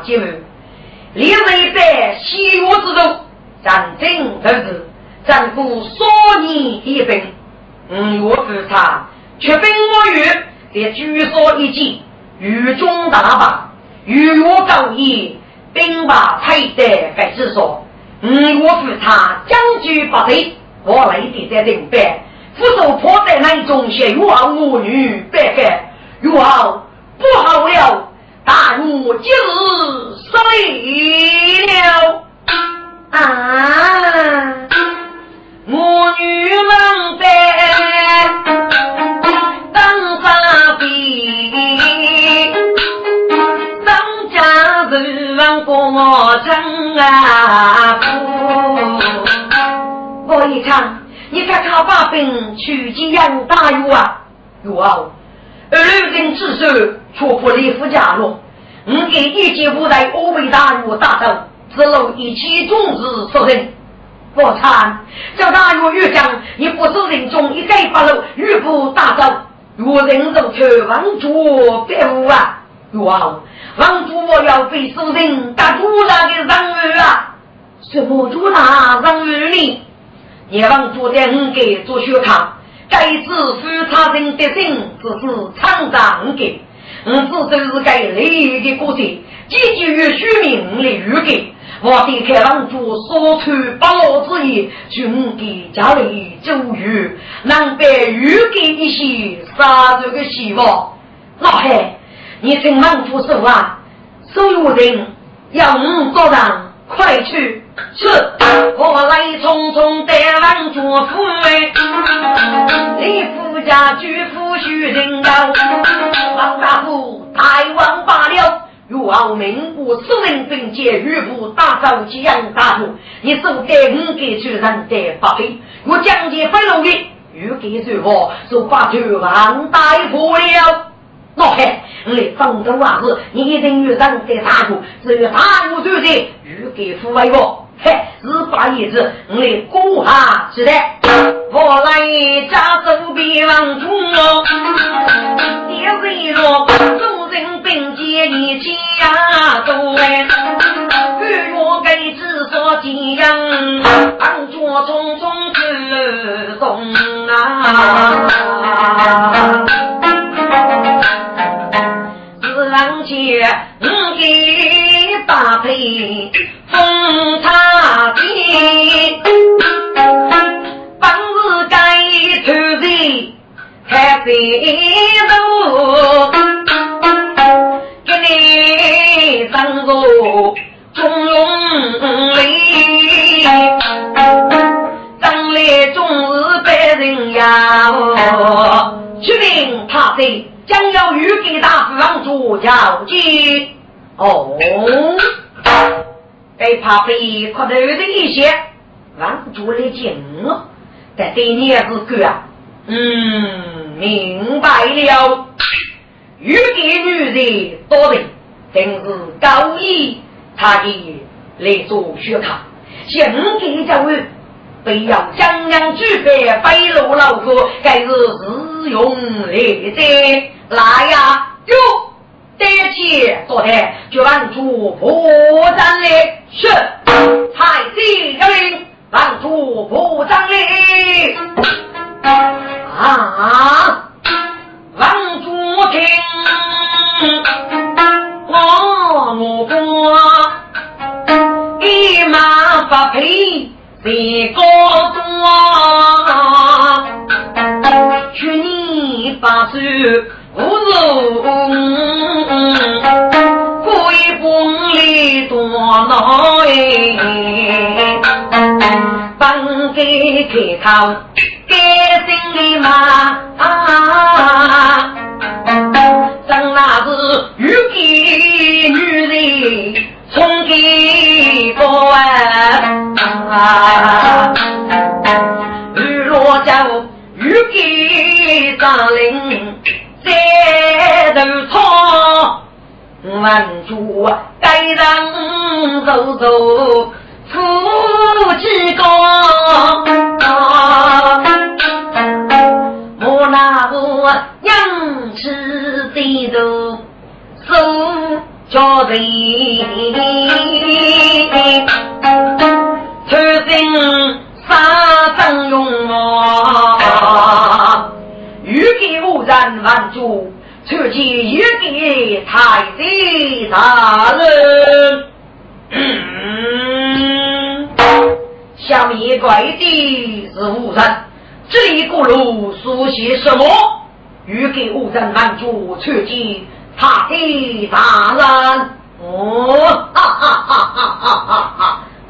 复查节目，列位在西岳之中，战争得知。战夫少年一兵，五月复查，却兵我语，在据说一计，雨中大败，与我高义，兵败退得还是说，五月复查，将军不退，我来的在领班，扶手破在南中些越好我女白干，越好不好了，大怒今日碎了啊！我女人在当沙边，张家人问过我真啊我一唱，你看他把兵去见杨大勇啊，有啊，二人之手戳破李夫家路，五给一级部队欧北大勇打斗，之后一起终日受人。不参，叫大岳岳将，你不走人中，一改八路，岳不大走，岳人肉去王主别无啊！哇，王主我要被收人打主那的人儿啊！什么主那人儿呢？你王主在五给做学堂，该知富他人的心，只是厂长给，我只就是该利益的过程，积极于虚名来预给。我的开王主所出八路之意，军给家里周瑜，能被预给一些杀这个希望。老汉，你听王主说啊，所有人要我们做上，快去！是，我来匆匆带王主府哎，你夫家居夫许人高，王大夫太王罢了。如傲民国私人兵接吕布打造吉阳大路，你走在五给主人的八倍，我将军飞龙的欲给主我，就把酒王大夫了。老汉，你放着娃子，你一定有人在大路，只有大路主的欲给父为我。嘿，是把意思，你过下是的。我来家走边王中哦，爹为了众人并肩一起呀走哎，与我给知所见样，当作匆匆之中啊，自然界五给搭配。风本是该出人海飞路，给你当作中庸理，当来终日被人压。去领他的将要与给大方主交接哦。该怕被磕头的一些，王主来敬我，但对你也是个啊，嗯，明白了。遇见女人多的，真是高义，他的来做学堂，现在教育，非要江洋举杯，飞路老哥，该是日用来的，来呀，哟。单气多大，就望主破张林。是，太师下令，望主破张林。啊，望住听我我，一马不配谁高多，去你把手。开口给心里吗。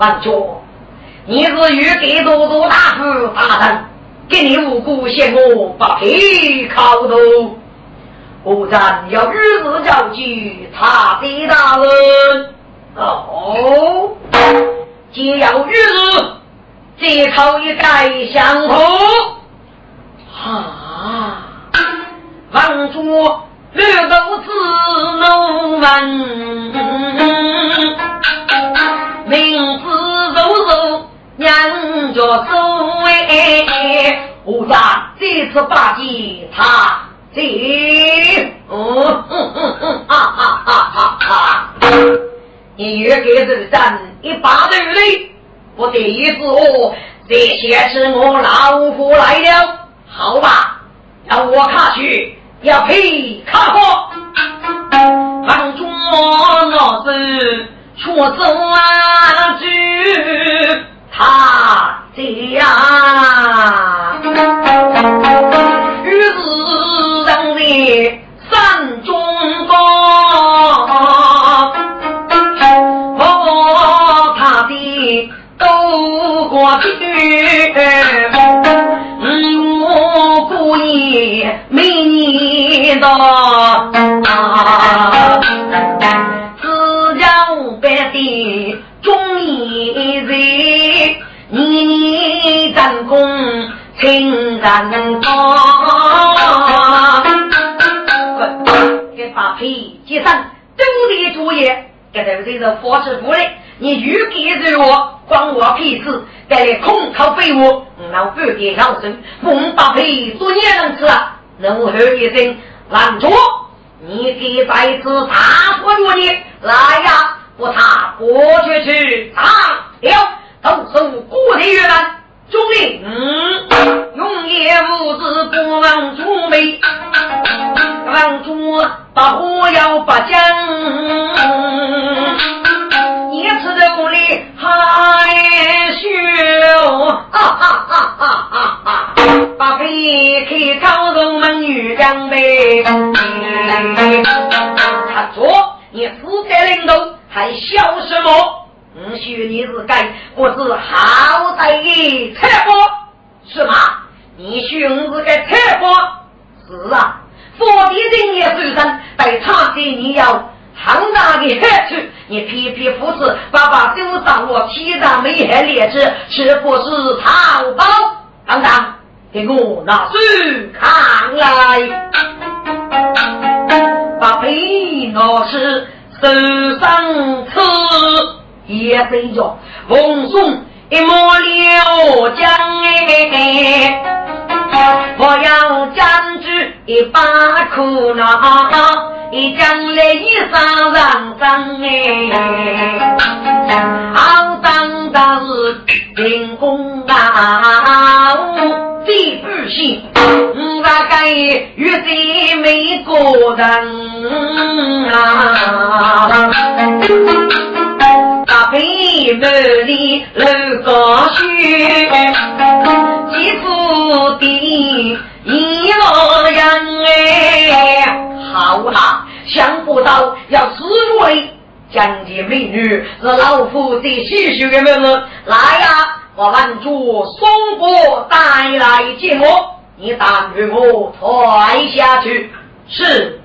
万主，你是欲给多多大夫大人，给你无辜陷我不配考头。吾人要与日交聚，他的大人。哦，既要与日。借口一盖相同，啊！王主略都知是八级他的哦嗯嗯嗯啊啊啊啊你越给人站一把对不对我第一次哦这些是我老虎来了好吧让我看去要配看过当初老子出走啊去他家，于是让你山中高。过去，我故意没你的，只要白的中意人，你你战功请人高，给把皮接上，都的作业，给他这个佛师傅嘞。你欲给着我，关我屁事！带来空口废物，老半点小声，不搭配做孽人吃啊！怒吼一声，拦住！你给在此大破着你来呀！不差过去去打了，动手过的越难。兄弟，嗯，永夜无子不忘祖眉，王主把火药拔将。一次都里害羞，哈哈哈哈哈哈！把背开高中门女将呗，他说你四代领导还笑什么？嗯，许你是该不是好歹的菜花是吗？你许我是个菜花是啊，佛的人也受伤，被他给你要。很大的害处，你皮皮肤子爸爸都掌握，体上没害劣质，是不是淘宝？当当，给我拿手看来，把皮拿是手上刺，也背着风送一抹柳江哎，我要将之一把苦恼。一将来一上上上哎，好当的是进宫啊，最不幸，我大概遇见美国人啊，大飞你满里楼高轩，几处的一个人哎，好啊，想不到要四位将军美女是老夫的喜讯的们来呀，我们主送过带来见我，你但与我退下去。是。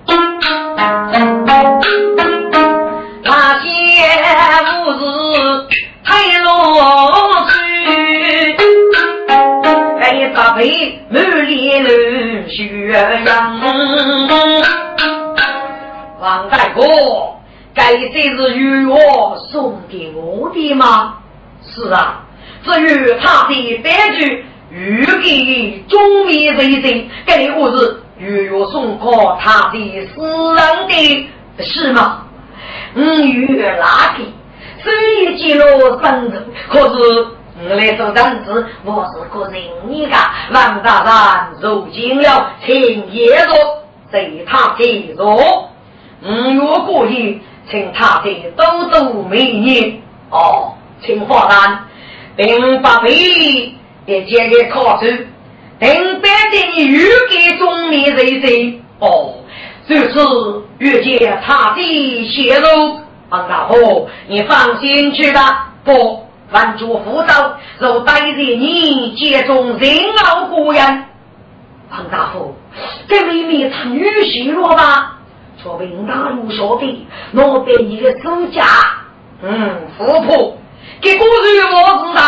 那些物事太落去，该搭配满脸冷血样。王大哥，该这是玉我送给我的吗？是啊，至于他的单据，欲给中面人人，该我是玉我送给他的私人的，是吗？五月拉皮，虽然记录生日，可是我来做人子，我是个人你个王大人如今了，请爷说随他介入。五月过夜，请他的多多美女哦，请花旦并不必也接个考出，等班的你预给中年人生哦。就是遇见他的泄露，王大夫，你放心去吧。不，万主辅导，若待在你接中人老孤人，王大夫，这妹妹她女婿了吧？说明大陆说的，我得一个手家，嗯，富婆，给古人我知道，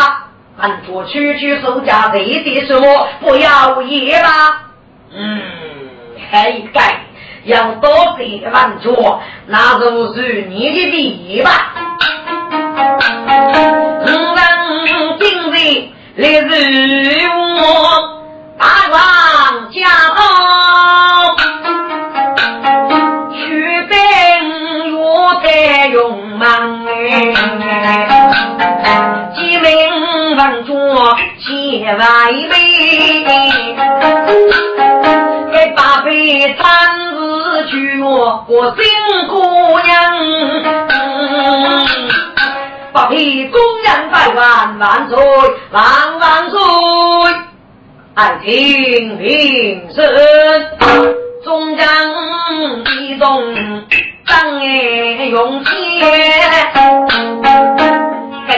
俺做区区手家这的什么不要也吧？嗯，还该。要多得万错，那就是你的命吧。五人今日来日我大王驾到，去奔我在勇猛哎，名万错千万倍，给八辈三。娶我我新姑娘，八匹公羊百万万岁万万岁，爱听名声，中将一动张眼用钱，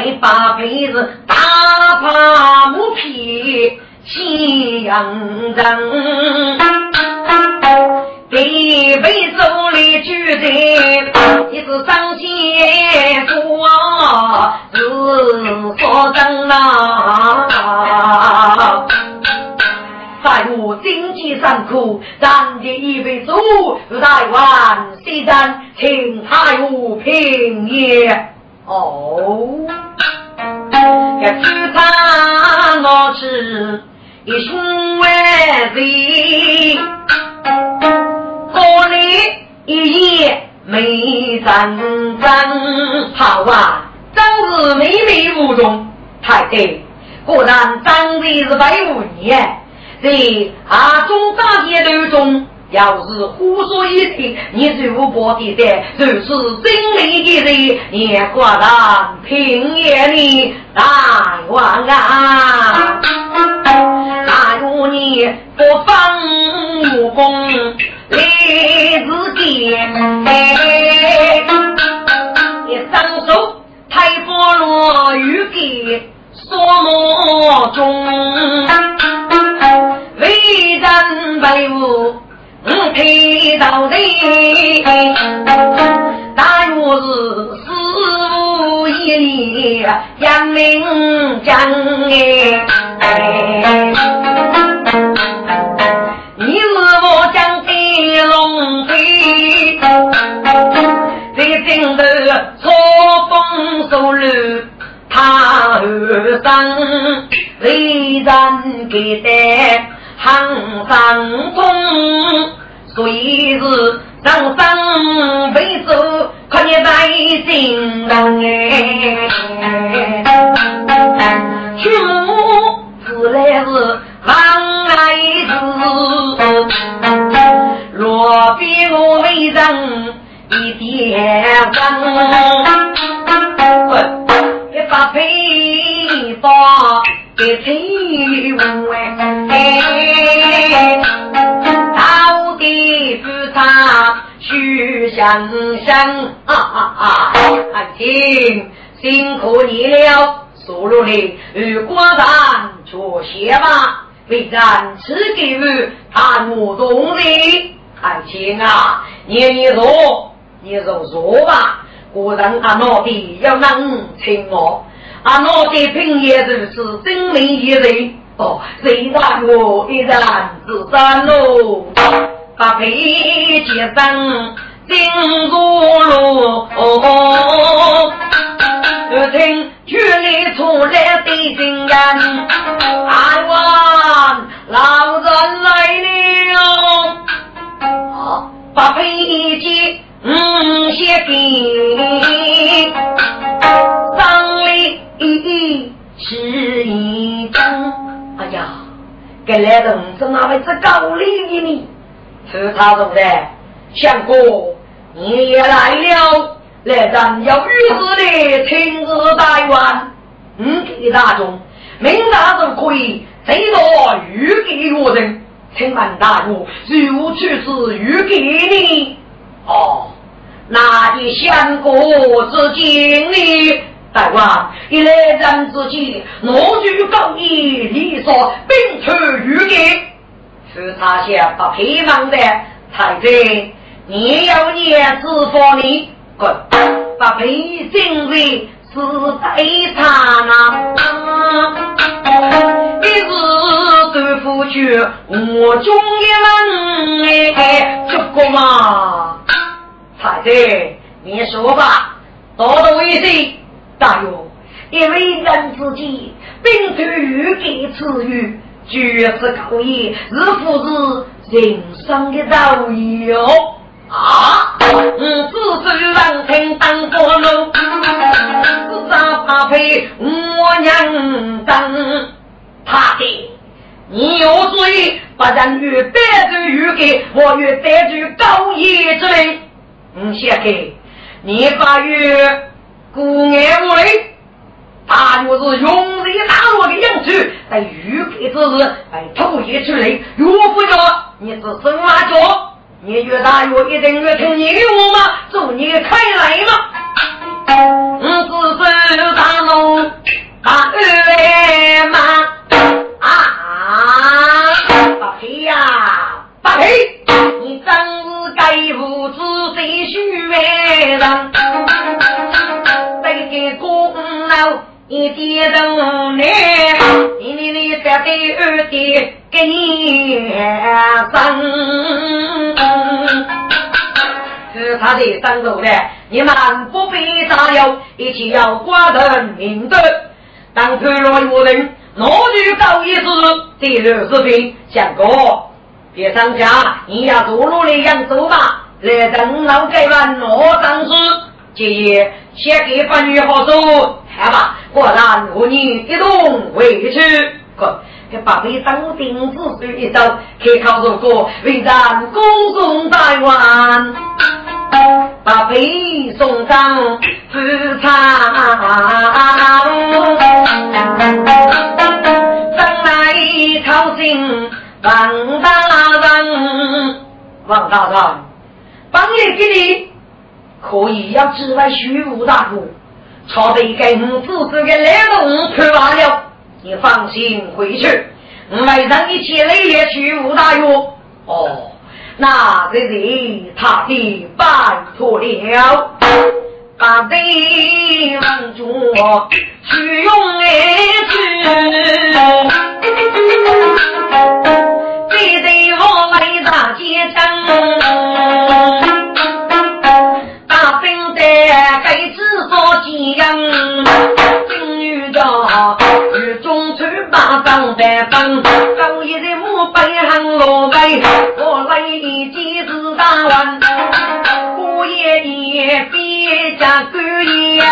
给八辈子打发木皮西洋人。一辈子里举的，一是张先做是所真呐。在我经济上苦，咱的一辈子台湾西山，请太无平也。哦，这吃饭我吃一胸万岁。过里一夜没真真，好啊，真是美美无中。太对，果然长得是白无年，在阿中大街头中，要是胡说一听，你最无波的的，就是心里的人，也挂上平野里大王啊！哪有你不放武功？来自间，一双手抬佛罗玉给锁魔中，为人为武，我配到人，但若是四无一里杨明江哎。你是我将的龙飞，在顶头错风受路，他后生为人给的行上风，所以是？人生为主，可你在心上哎，去母自来是。王来子，若比我为人一点分，把配方给听哎，到底是他许相生啊啊啊！爱情辛苦你了，收入的与果然做些吧，为咱此给予他我动的爱情啊！你你说，你就说吧。果然阿老的要能请我，阿老的品也如此，真命一人哦，谁大我一人自山喽，把配结生进入路，听圈里出来的金人，阿万老人来了，好把配结。嗯，写给张里是一张。哎呀，给来人是哪位是高丽的呢？是他说的，相公你也来了，来人要御史的亲自带完。嗯，给大众，明大众可以最多御给我人，请问大主如去是御给你？哦，那你相国之经历，大王一来人之际，我就告你，你说并出御给，是他先把皮忙的太子，你要念子佛你滚，把皮进来是对他呐，一日对付去，我中一人哎，这个嘛。太子，你说吧，多多一些。大勇，因为人之际，并非欲给赐予，绝是可以是不是人生的道理哦？啊！嗯，只是让听当过路，只杀怕配我娘当。他的，你有罪，把人越得罪越给，我越得罪高义之类。嗯，先给你把月顾眼为，大约是用力打落的样子，在玉给之日被偷袭出来，若不叫你是什么叫？你越大越一定越听你的话吗？祝你开来嘛！嗯，只是大龙大二嘛啊！八黑呀，八黑，你真是该无知。必须为人，这个功劳一点都难。你你你得对二弟给你生，是他的生路的，你们不必担忧，一起要挂人明德。当推落有人，我就高一次第二视频，相公别上家，你要走路的扬州吧。来等老改完我当时，今夜先给八女好走，好吧？果然我你一同回去，可给八位当兵子孙一走，开考如果为咱公公在完，把配送上自场，等来朝廷王大人，王大人。帮爷给你，可以要指望徐武大哥，朝得跟五子这个来龙去完了，你放心回去，晚上你起来也去武大约。哦，那这是他的拜托了，把对望住去用来去，这得我来大街上。一样，金女家与中村八方在分，高一的木背行罗背，我来几次打完，过夜夜别家过夜，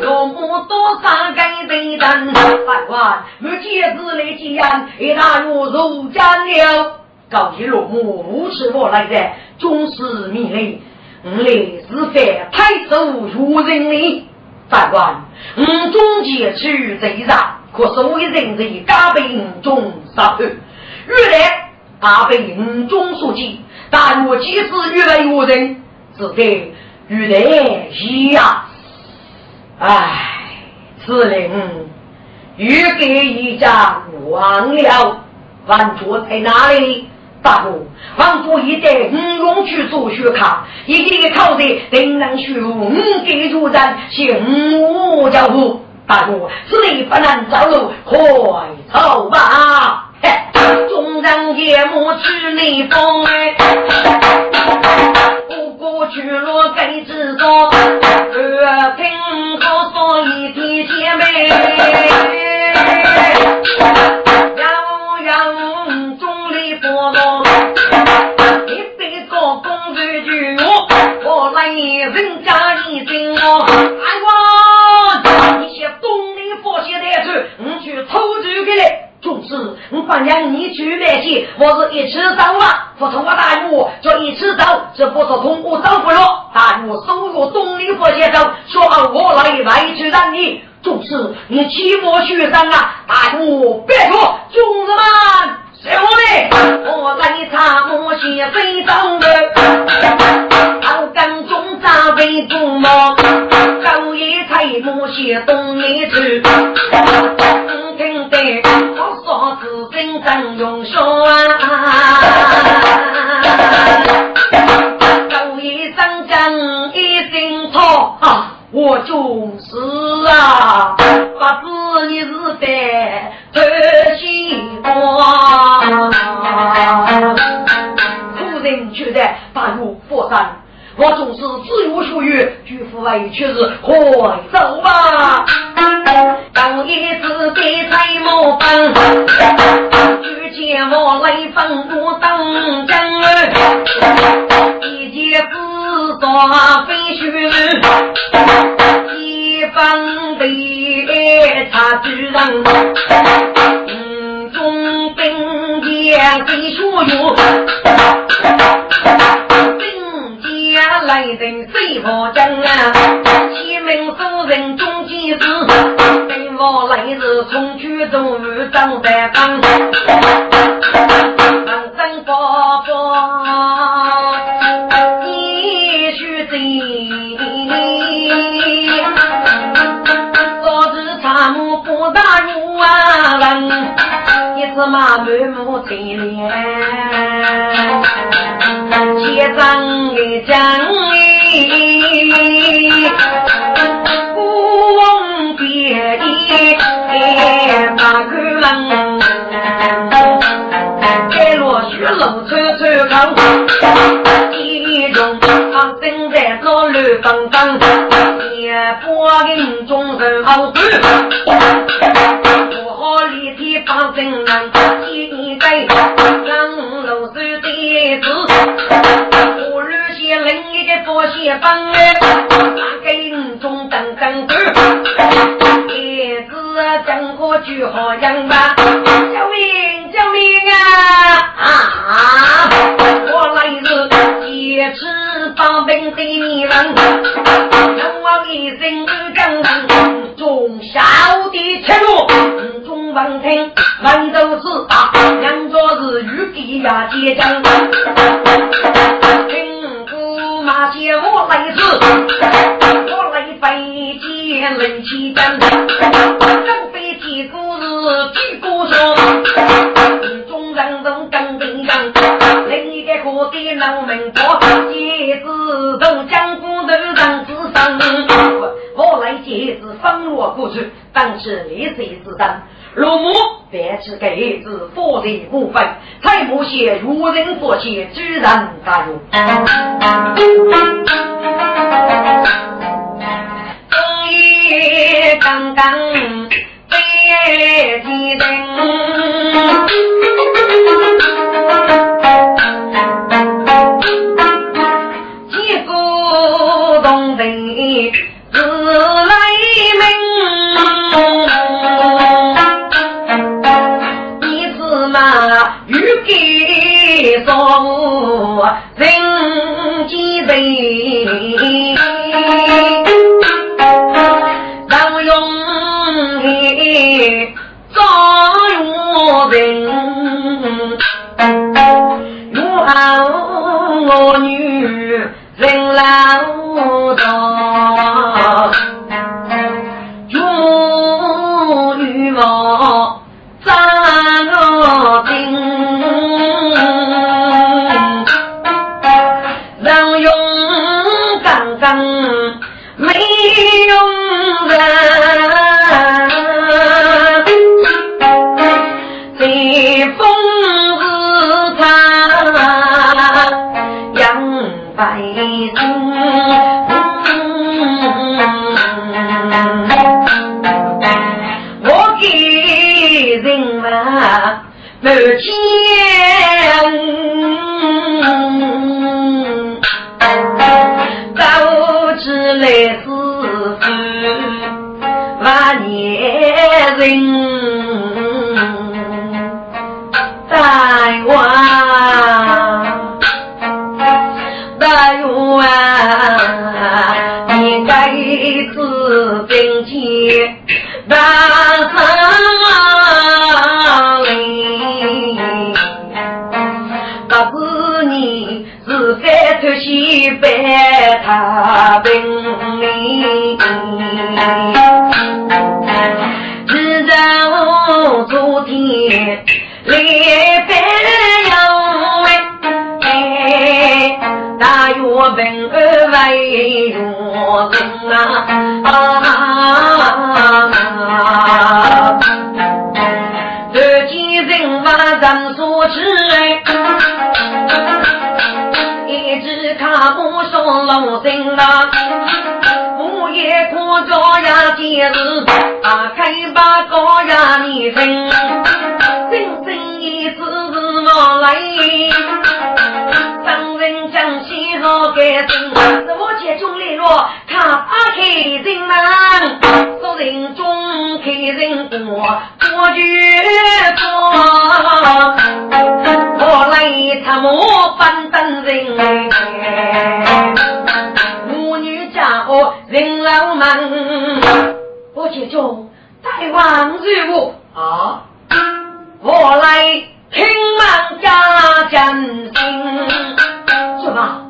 罗木多三根背担，百万没戒指来接安，一大路入江了，高一罗木无耻我来的，终是迷离。我来是犯太守如人哩，法官，五中结去贼杀，可是为人贼加被五中杀判。原来他被五中所击，但我即使越来越人，只得越来一样。唉，此令欲给一家忘了，犯错在哪里？大哥，王府一带五龙去做学卡，一个考的定能学五给主人，请五教父。大哥，此地不能走路，快走吧！众人夜幕去内风哎，不过去落该知道，二平高说一天姐妹，我来人家里敬我，哎我，你些东里佛些的去，你去偷酒去嘞。总之，我反正你去买去，我是一起走啊！不同我大鱼，就一起走，这不是同我走不了。大鱼收入东林佛先生，说我来来去让你。总之，你期末学生啊，大鱼别说，总子们，谁我的？我来查某些非常的，好跟中扎为主谋，高一才某些东里去。听得我说自真正用说啊，走一声讲一声错啊，我就是啊，不知你是在偷西瓜。夫人觉得把我佛山。我总是自由属于，举夫委却是快走吧。当一次给财莫分，举剑我来分我当真。一剑自杀飞雪，一方被他主人。嗯，中兵也给所有。来人谁我将啊？启明夫人中几时？等我来日从举中日张三刚，长生伯伯你须知，昨日参谋不打入啊人，一次马满目青脸。结账的将哎，不忘别意把口门，盖落雪路抽抽空，一中放正在老路当当，也不给众人好处，不好立体放正人，另一个佛些帮哎，那个人中等等等，叶子讲过句好样吧？救命救命啊！啊！我来是劫持八兵的女人，让我一人刚刚中小的切入，中王听万州是大，两座是玉帝呀结账。北京冷气站，正北几故事几故说，众人都跟边上，另一个河的老门婆，也是都江湖头上之上，我来接是风落过去，当是烈水之战。罗母便是给子佛的部分，才不写愚人佛写居然大用。刚刚被提灯，结果东北自来明。欲给做人间人，人，母女家伙人老门，我接中大王如我啊，我来。听满家真心，什么？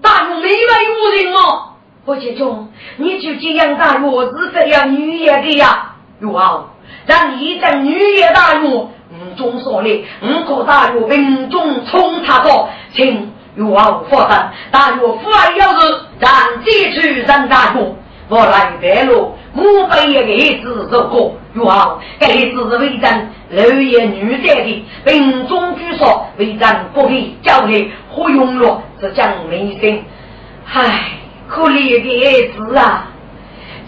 大勇没来无人哦！我姐中，你就这样大勇是这样女爷的呀？有啊，让你讲女爷大勇，五中说的，五个大勇兵中冲他过，请有啊无发生。大勇父爱要是让这去上大学，我来白路，我背一个子走过，有啊，这子是为人。六爷女婿的兵中居所为咱不给交给何用了，是讲名声。唉，可怜的儿子啊！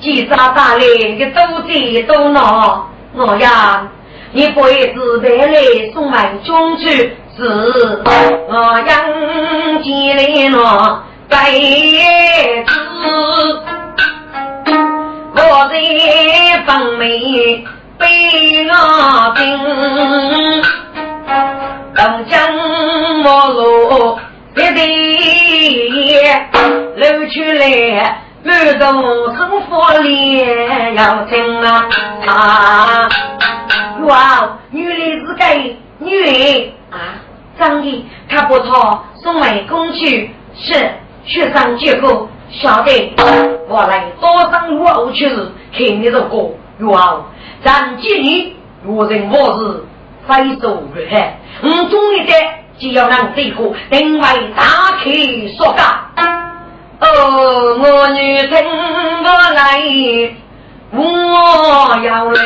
几扎大来的都贼都闹，我呀，你不会自带来送满中去，是我养起来了该子，我在方面。被我兵，东江马路一对露出来，满头生活脸要听啊啊！哇，女的是个女啊，长得他不错，送外公去是学生结果晓得，我来多上路后去听你的歌，哇！咱今年若人我是非走如海，我终于在就要让这个定位大开说法。哦，我女听我来，我要来，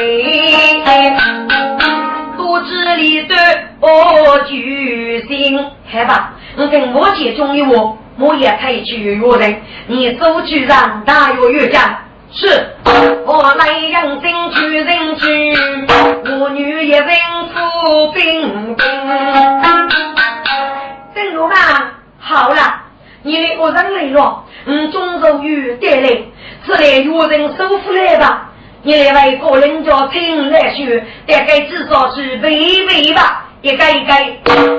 肚子里的我决心害吧。我跟我姐中意我，我也可以去约人，你走去让大约约家。是我来养精去人去，我女一人出兵兵。正如嘛，好了，你的个人来了，嗯，中州有带来，是来有人收复来吧。你来为个人家请来学，大概至少是微微吧，一个一个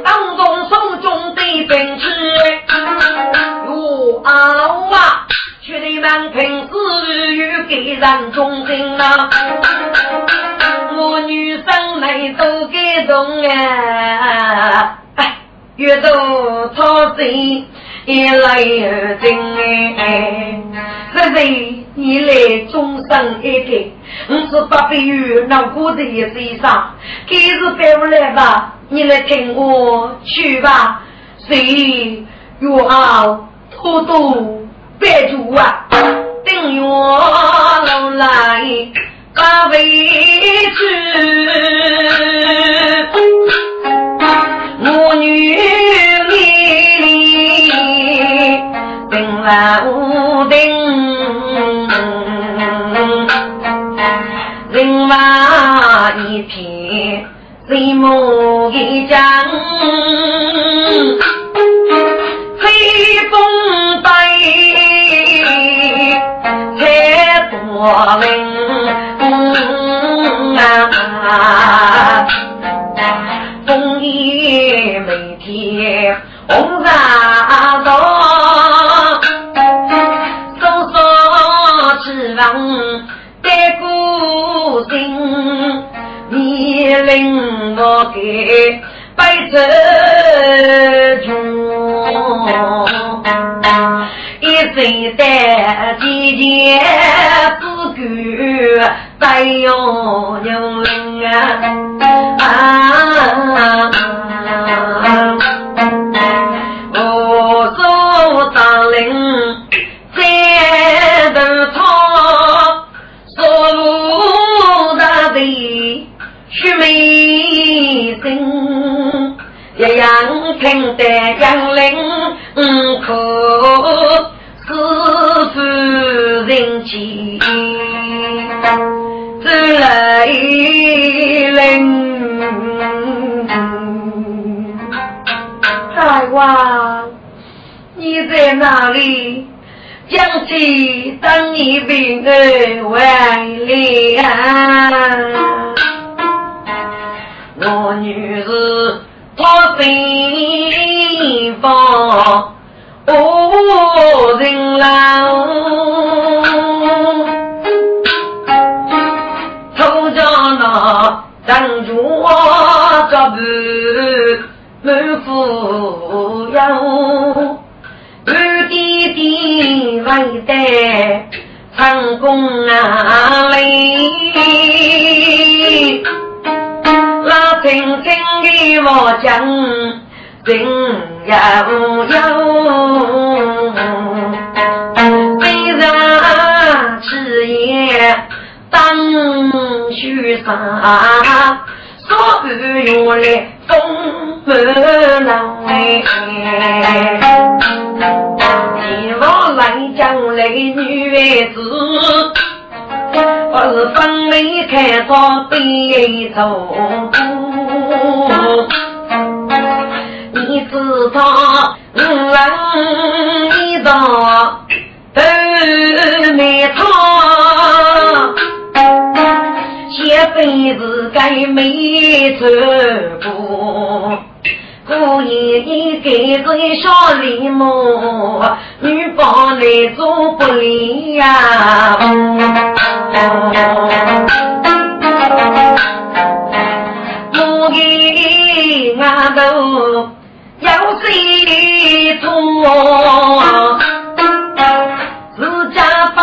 当中手中的兵器，有啊。却得满平子与给人忠心啊！我女生们都感动啊！哎，越走操贼，一来二真哎，这是你来终身一个，我是八百元那过的也是一上，今日带不来吧，你来听我去吧，谁有好多多别住啊，等我老来把委屈，我女里定了定，人马一片谁目一张，飞风摆才多灵啊！够，再你平安万里啊！我女儿她心房。无人郎，头家那站住我这步满富有，二弟弟为得成功啊嘞，那轻轻的我讲。心悠悠，虽然此夜当雪山，悲愁。你知道，我一道都没错，下辈子该没错过。故意你给人小礼物，女宝来做不离呀。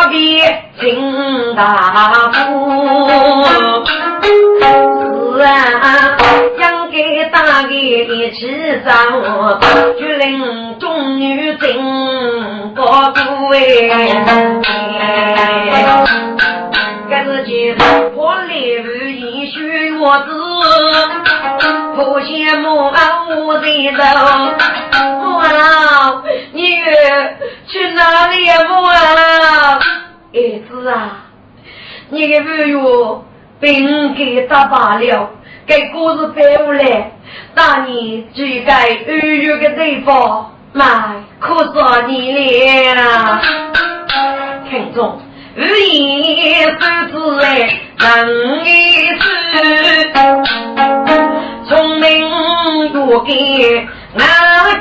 家不必请大夫。是啊，想给大爷一起走，就令众女真不顾哎。这是几破例如一许我子，不羡慕啊我的人。母啊，你去哪里呀？母啊，儿子啊，你的朋友病给打罢了，给故事背下来，大年就该二月的地方买，可说你了，听众。无言不知哎，能多给哪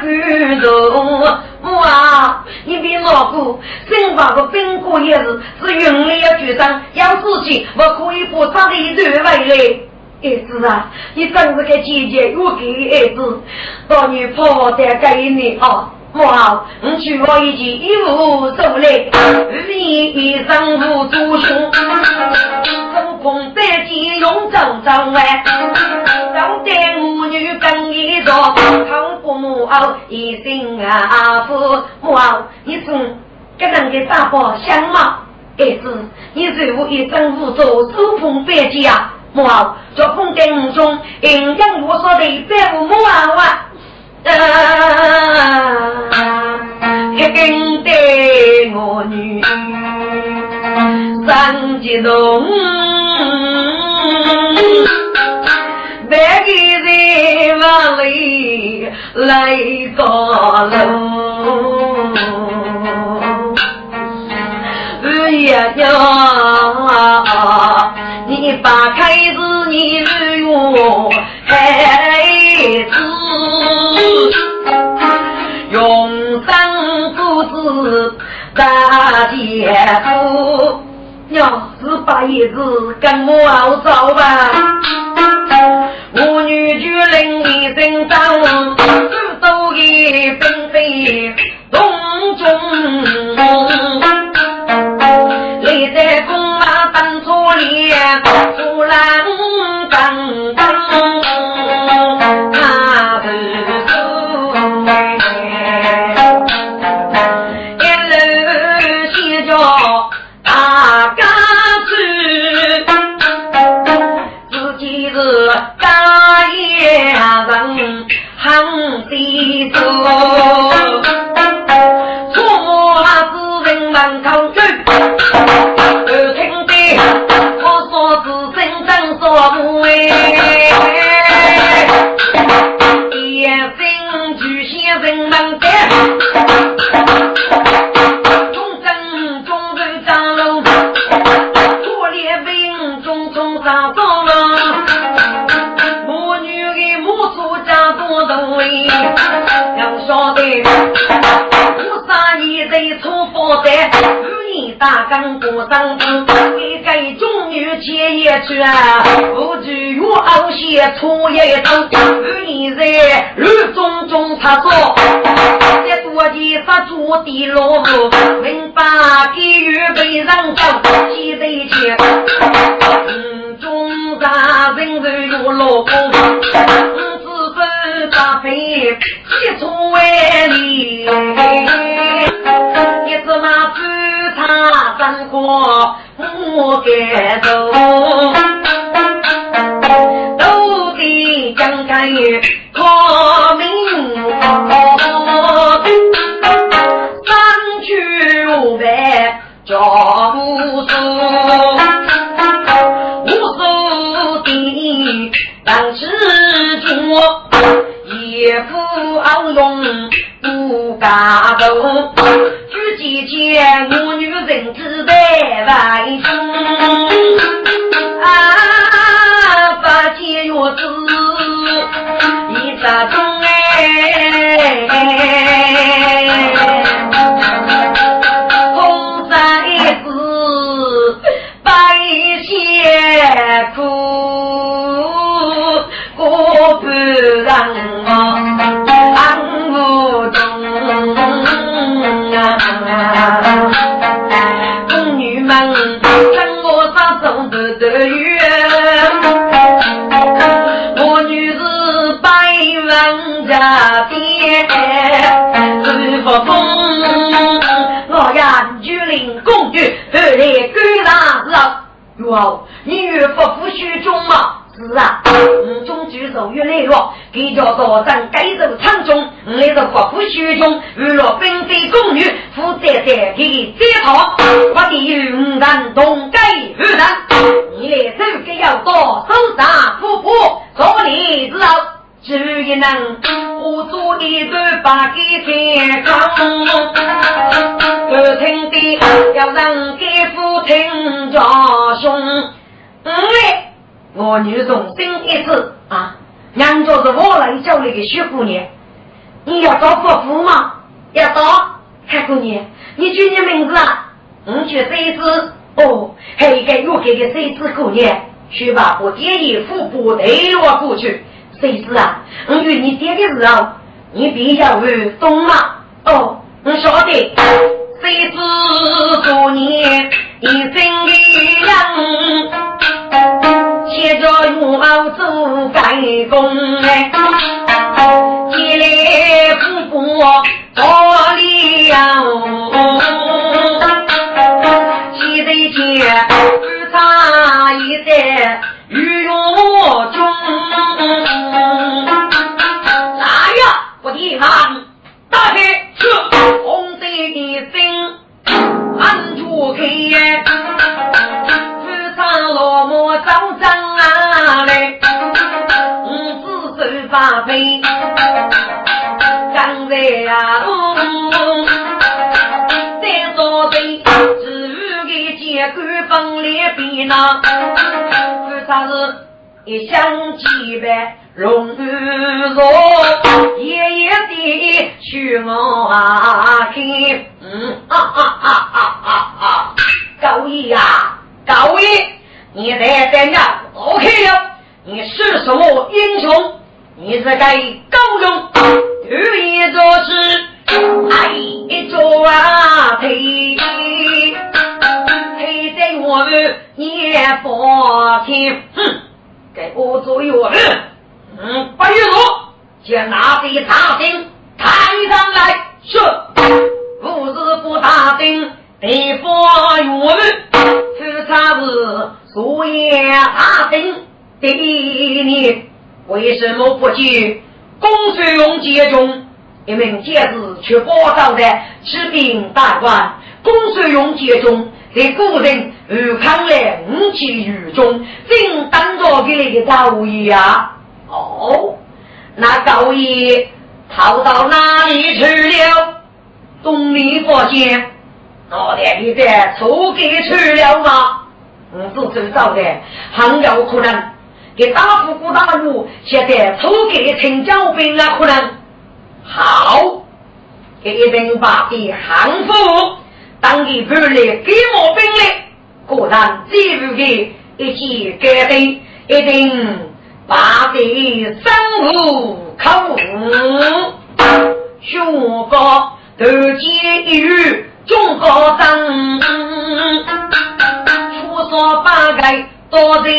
个懂？我啊，你别恼火，生发个兵过也是是云里要举上，要自己我可以把他的一段回来。儿子啊，你真是个姐姐，我给儿子，把你婆婆再给你啊。母后，你去我一件衣服走来，你一丈夫祖兄，手空百件用整整哎，当代母女更衣着，唐伯母后一心啊父母后，你从这人的大宝相貌，儿子，你如一丈夫做手空百件啊，母后，做碰在五中，营养我说的百母后啊。一根带我女三激动，白个在往里来高楼，二爷娘，你把开子你用孩子。用生父子大姐夫，要是把叶子跟我熬走吧，我女婿领一身脏，都给并非洞中，你在公马当初里，出来接一句啊，不惧与傲些出一场，与你在乱中中插座，这多的杀猪的老母，国父虚中，娱乐并非宫女，负责在给这套，我的有五人同改二人，你来走个要多，手上夫妇做你知道，只一能我做一段把给天光，不听的要让给父听家兄，哎。我女从生一次。啊，娘家是我来叫那个薛姑娘，你要找伯父吗？要找，看姑娘，你叫你名字啊？我叫谁子？哦，还一个又给个谁子姑娘？去吧，我爹爷父不带我过去。谁子啊？我与你爹的时候，你比较会懂吗？哦，我晓得。谁知多年一生的人，先着用熬做干工哎，一厢情愿。龙玉若夜夜的去我听，嗯啊啊啊啊啊啊！高义呀，高义，你在在哪？OK 了，你是什么英雄？你是该高勇，有一座是爱一座啊，推推在我们也不听，哼，给我左右。嗯，八月五，将那些大兵抬上来，是不是不大兵得发我们？此才是所言大兵第一年，为什么不救公孙勇节中一名将士却报道的士兵大官？公孙勇节中在古人武康来五七狱中，正当着给那个大位啊！哦，那高爷逃到哪里去了？东篱发现，脑袋里在抽给去了吗？我都知道的，很有可能给大富国大陆现在抽给陈教兵啊，可能好，给一定把的汉服当给不来给我兵嘞，果然这部的一起改的一定。八的三五口，学高头尖一语中高声，出说八个多人，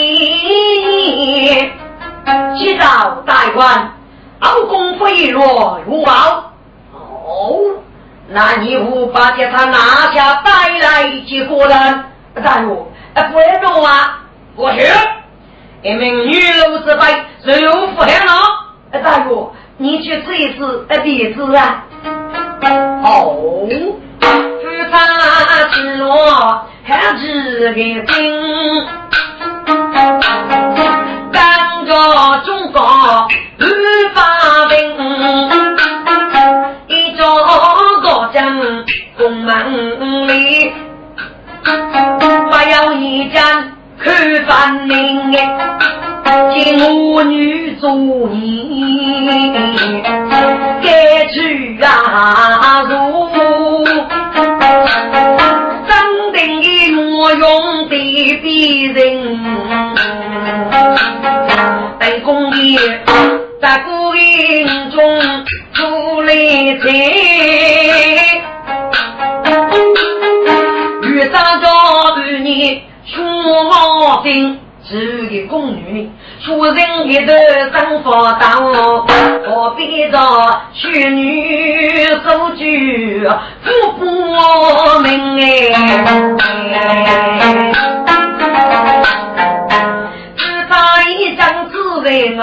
接到大官，老公飞落如宝。哦，那你不把这他拿下带来几个人？大夫，不要动啊，我去。一名女奴之辈，随我赴海了。哎，大哥，你去试一试，哎，鼻子啊。哦，夫差之落，还是个心。当着中国里，不要一战。看分明哎，见我女做你，该去啊如，真定的我用的比人，在公里在孤营中出来财，儿女。出毛病，是个宫女，出人一头生发大，何必着娶女守旧，富不明哎。只差一张纸为我，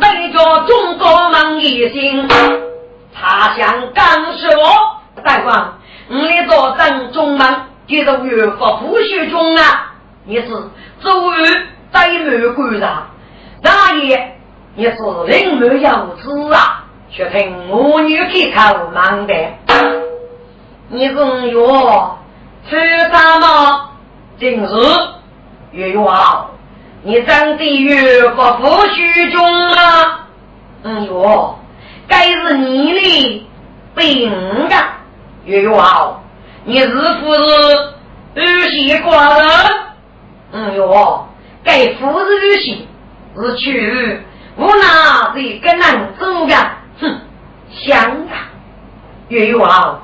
背着中国梦一心，他想干什么？大官，你做正中门。你是岳父不许中啊！你是周瑜怠慢官上，大爷你是人没有子啊，却凭母女开口忙的。你是岳吃什么？今日岳岳啊，你真的岳父不许中啊？嗯哟，该是你的病啊，岳岳啊。你是不是儿媳寡人？嗯哟，该夫是儿媳，是娶我哪里跟能走的？哼，香啊！岳王，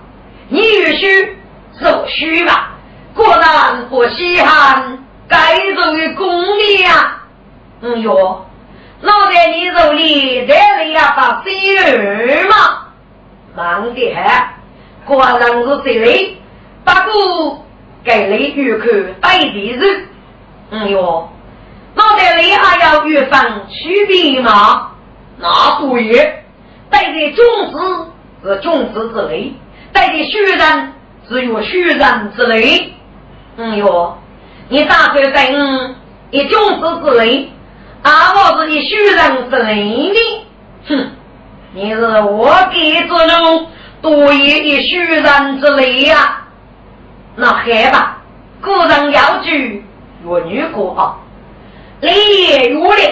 你与须受虚吧？果然不稀罕该做的功力啊！嗯哟，老在你手里带了呀把水儿嘛？忙的很，果然是这里，不过给你预口带的人。嗯哟，老在里还要预防区别吗？那对，带的种子是种子之类，带的虚人只有虚人之类。嗯哟，你大概在嗯一种子之类。阿我是你虚人之类的，哼！你是我给之人，多一一虚人之类呀。那好吧，个人要举若女过啊，立业如立，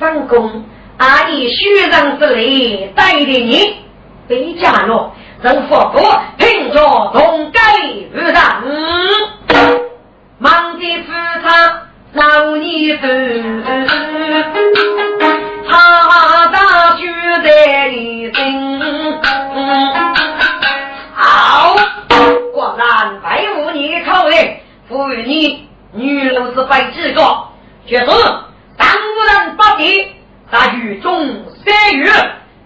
分工。阿以虚人之类带领你，被家了，人佛国凭着同盖而上，忙的夫他。老尼子，他大学在你身，好，果然白无你口人，赋予你女奴是百几个，却是当人不敌，在雨中三月，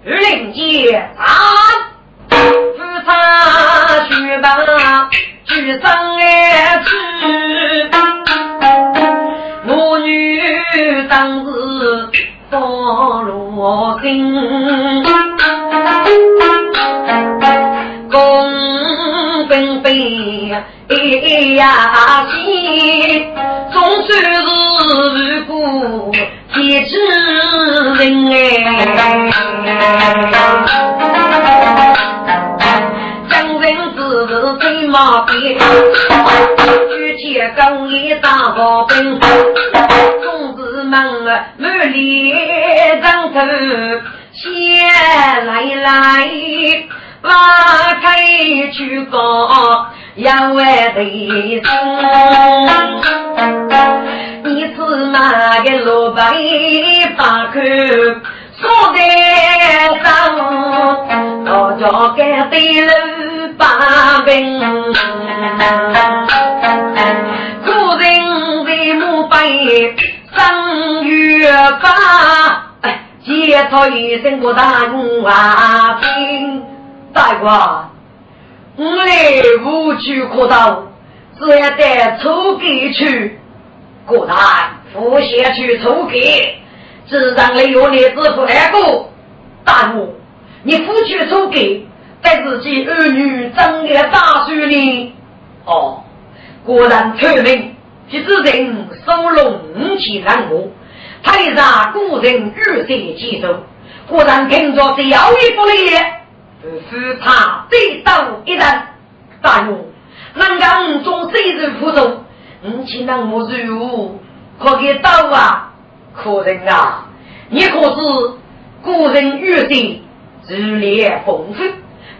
雨林间三，夫差学霸，举上而去。我女当时多罗心，公分飞呀西，总算是过天之人哎，将人子飞马鞭。铁钢一大宝兵，同志们满脸张头，先来来，拉开去高要外的心。你是哪个老板把口说得上？大家该对了把兵。三月八，接他一声不打啊！听大官，我来无处可逃，只要得抽给去。果然，不先去抽给，自然没有你子不爱过。大我，你夫去抽给，带自己儿女争个大水呢？哦，果然聪明。其子人收龙起难过，太上古人玉色接受，果然听着是要一不离，是他最刀一人。大王，能让中谁人负重？你请让我如可给刀啊？客人啊，你可是古人玉色资历丰富，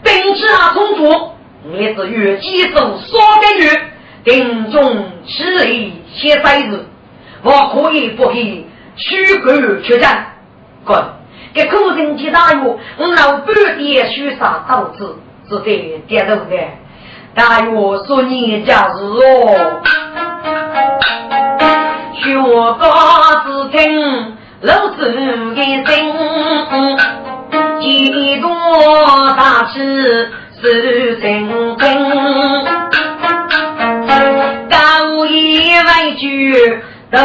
兵器啊充足，你是越接受双根月。定中起来写三字，我可以不可以虚构决战？滚！给苦人接大药，我老半点虚杀导致，是得点头的。大约说你家是哦，学高子听老子的声，几多大气是真真。万句都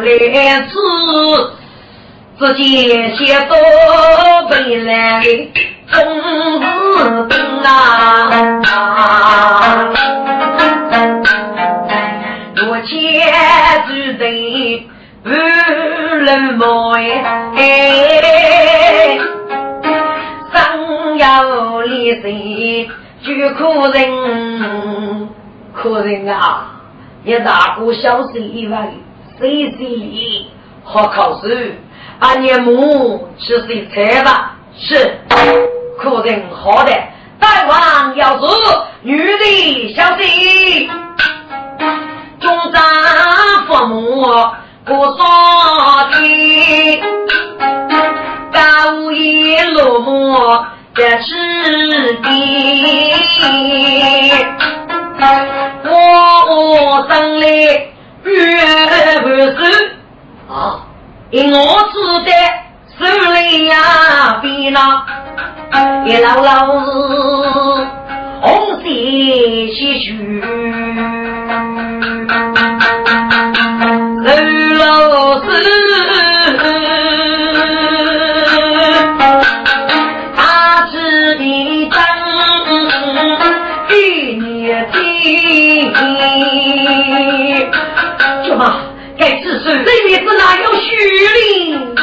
来自，只见写多回来总是等啊！我前只得不冷漠哎，上有理谁就苦人，苦人啊！一大股小事以外，谁谁里好考试？阿娘母去洗菜吧。是，客人好的。大王要是女的小心，中长父母不说的，高一落寞这是的，我生来越不是啊，因我只得手里呀边那一老老是红线细许，老老是。这里子哪有虚灵？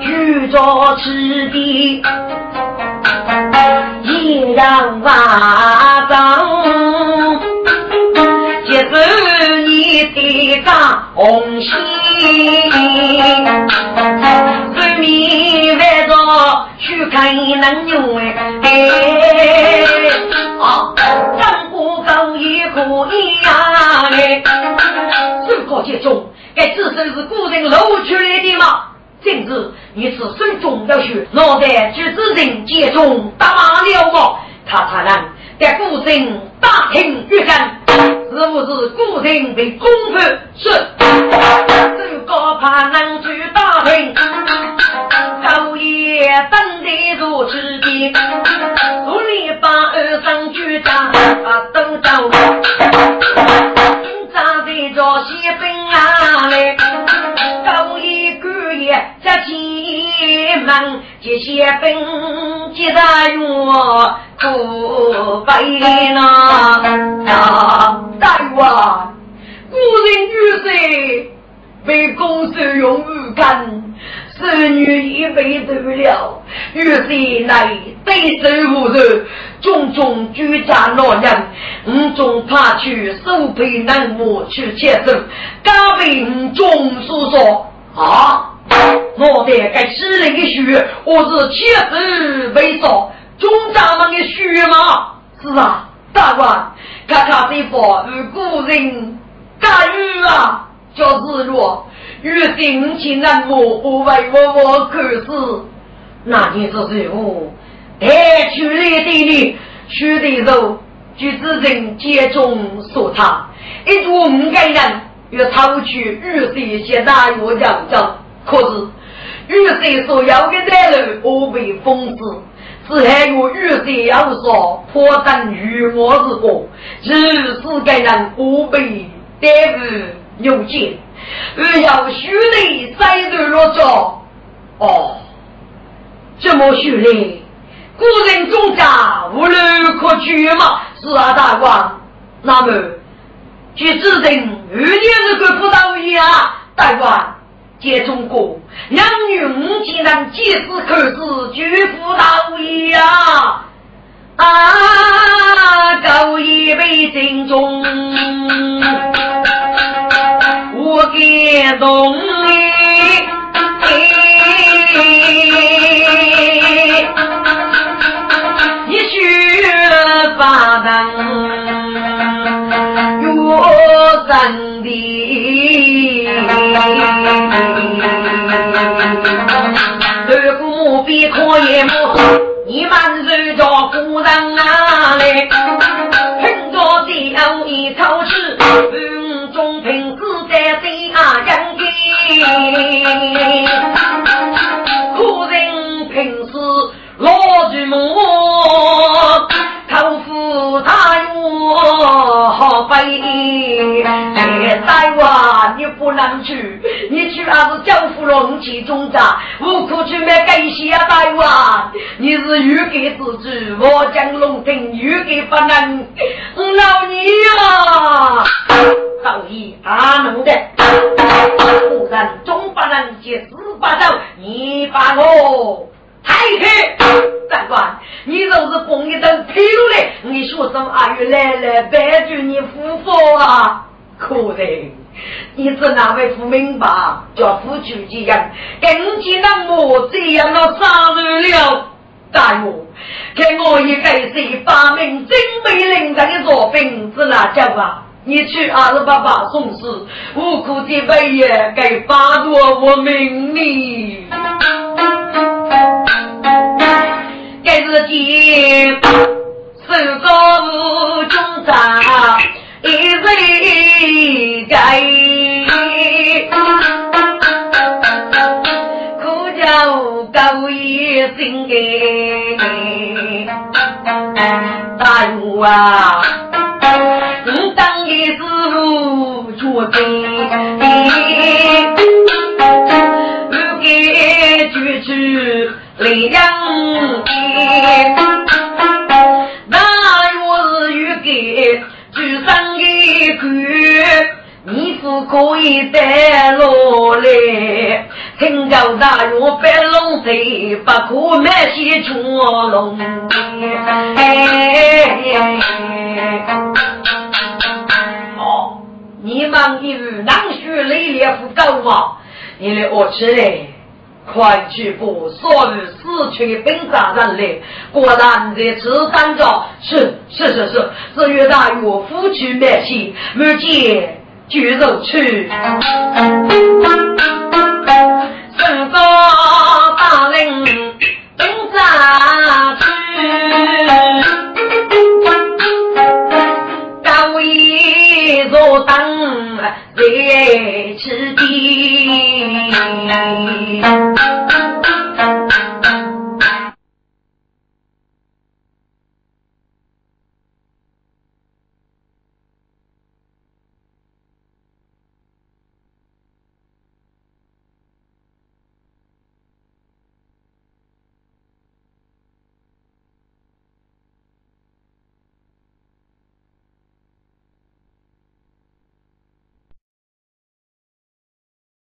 遇着此地，一让瓦岗，接着你的大红心，对面外着去看能用哎，啊，张不高也可以呀哎，高阶中。该自身是古人露出来的吗？今日你是身中要血，脑袋举子人间中打了吗？他才能在古人大庭于看，是不是古人被攻破？是，去手背难摸去接手，加被五种所说啊！我得该死人的血，我是切子为少，中大门的血吗？是啊，大官，看看这佛与古人干预啊，叫日落。约定情难磨，不为我我可是那件事是我带去来的你，去的肉，举子人接中说他，一桌五个人要抄去玉水些大药养着，可是玉水所要的男人我被封死，只还有玉水要说破灯与我是过，日四个人我被逮捕有见。而要虚雷再日落着，哦，这么虚雷，古人中家无路可去吗？是啊，大王。那么，据指定，二年这个不到一啊，大王。接中国，两女五竟然皆是可是举不到一啊！啊，高一杯敬中。我感动你，真的。如果别可以么？你们是着古人哪来？凭着酒一口吃。中平子在心啊，人间，古人平时老寂寞，大王你不能去，你去那是教父龙气中家，无可去买感谢大王，你是欲给自己，我将龙庭欲给不能，老你呀。道义大能的，不然总不能借十八招，你把我抬去。长官，你若是公一灯披露来，你说什么阿玉来了，白祝你夫妇啊？可能，你只哪位不明白？叫夫妻这样，跟起那么这样的杀人了。大王，给我一个谁发明真美灵的作品，是哪叫啊？你去二十八八送死，无辜的为爷该发夺我命哩。该是见手高无中长，一人该苦叫高一心哎，大夫啊，大若白龙飞，不可买些穷龙。哦，你忙一日难学累练不够吗？你来我吃嘞，快去把所有死去的兵杀人来，果然在此三着。是是是是，只愿大若夫妻买起，没见就肉去。正高大人兵杀去，高一座当在此地。